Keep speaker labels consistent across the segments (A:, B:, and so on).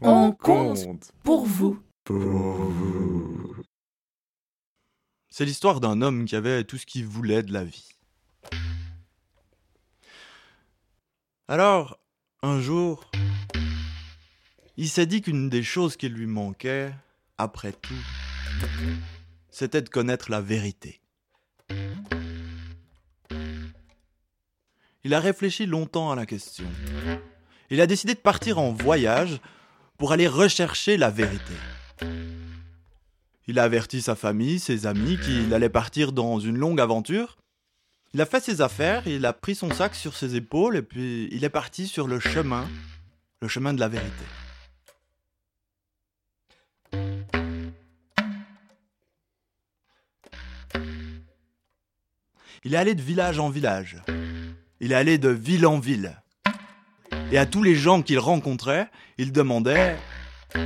A: On compte pour vous.
B: Pour vous.
C: C'est l'histoire d'un homme qui avait tout ce qu'il voulait de la vie. Alors, un jour, il s'est dit qu'une des choses qui lui manquait, après tout, c'était de connaître la vérité. Il a réfléchi longtemps à la question. Il a décidé de partir en voyage pour aller rechercher la vérité. Il a averti sa famille, ses amis qu'il allait partir dans une longue aventure. Il a fait ses affaires, il a pris son sac sur ses épaules et puis il est parti sur le chemin, le chemin de la vérité. Il est allé de village en village. Il est allé de ville en ville. Et à tous les gens qu'il rencontrait, il demandait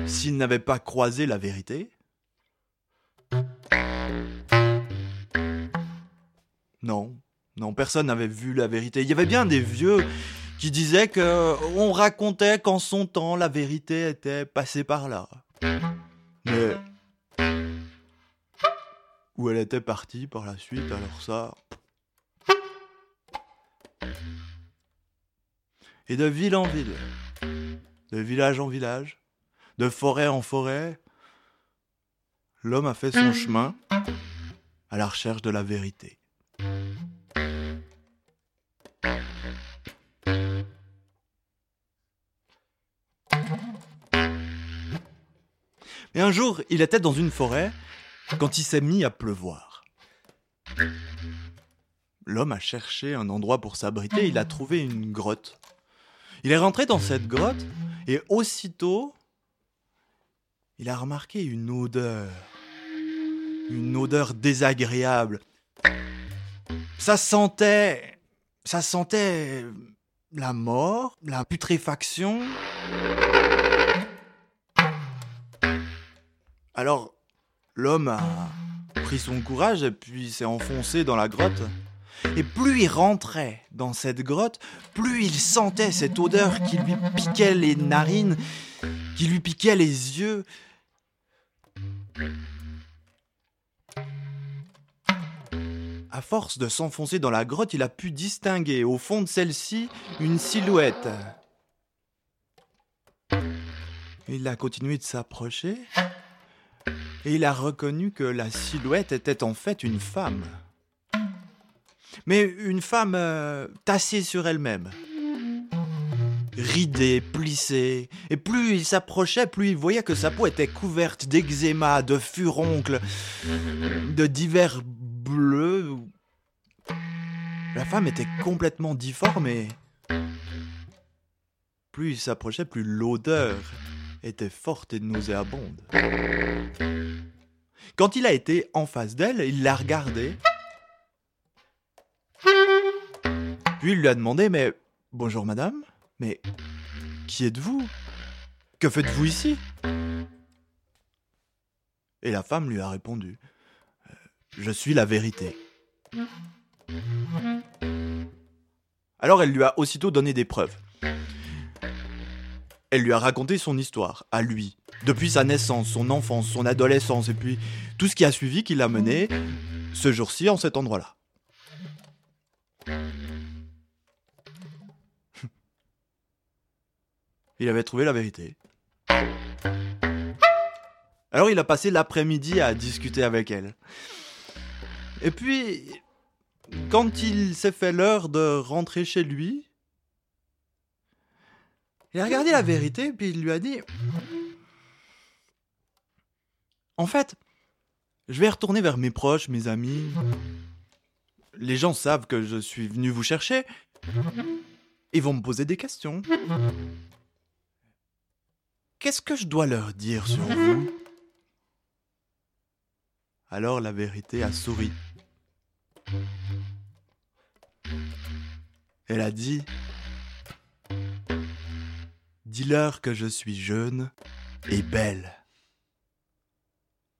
C: s'ils n'avaient pas croisé la vérité. Non, non, personne n'avait vu la vérité. Il y avait bien des vieux qui disaient que on racontait qu'en son temps la vérité était passée par là. Mais où elle était partie par la suite, alors ça. Et de ville en ville, de village en village, de forêt en forêt, l'homme a fait son chemin à la recherche de la vérité. Et un jour, il était dans une forêt quand il s'est mis à pleuvoir. L'homme a cherché un endroit pour s'abriter, il a trouvé une grotte. Il est rentré dans cette grotte et aussitôt, il a remarqué une odeur. Une odeur désagréable. Ça sentait... Ça sentait la mort, la putréfaction. Alors, l'homme a pris son courage et puis s'est enfoncé dans la grotte. Et plus il rentrait dans cette grotte, plus il sentait cette odeur qui lui piquait les narines, qui lui piquait les yeux. À force de s'enfoncer dans la grotte, il a pu distinguer au fond de celle-ci une silhouette. Il a continué de s'approcher et il a reconnu que la silhouette était en fait une femme. Mais une femme euh, tassée sur elle-même. Ridée, plissée. Et plus il s'approchait, plus il voyait que sa peau était couverte d'eczéma, de furoncles, de divers bleus. La femme était complètement difforme et... Plus il s'approchait, plus l'odeur était forte et nauséabonde. Quand il a été en face d'elle, il l'a regardée. Puis il lui a demandé Mais bonjour madame, mais qui êtes-vous? Que faites-vous ici? Et la femme lui a répondu euh, Je suis la vérité. Alors elle lui a aussitôt donné des preuves. Elle lui a raconté son histoire, à lui, depuis sa naissance, son enfance, son adolescence, et puis tout ce qui a suivi qui l'a mené ce jour-ci en cet endroit-là. Il avait trouvé la vérité. Alors il a passé l'après-midi à discuter avec elle. Et puis, quand il s'est fait l'heure de rentrer chez lui, il a regardé la vérité, puis il lui a dit En fait, je vais retourner vers mes proches, mes amis. Les gens savent que je suis venu vous chercher. Ils vont me poser des questions. Qu'est-ce que je dois leur dire sur vous? Alors la vérité a souri. Elle a dit Dis-leur que je suis jeune et belle.